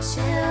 解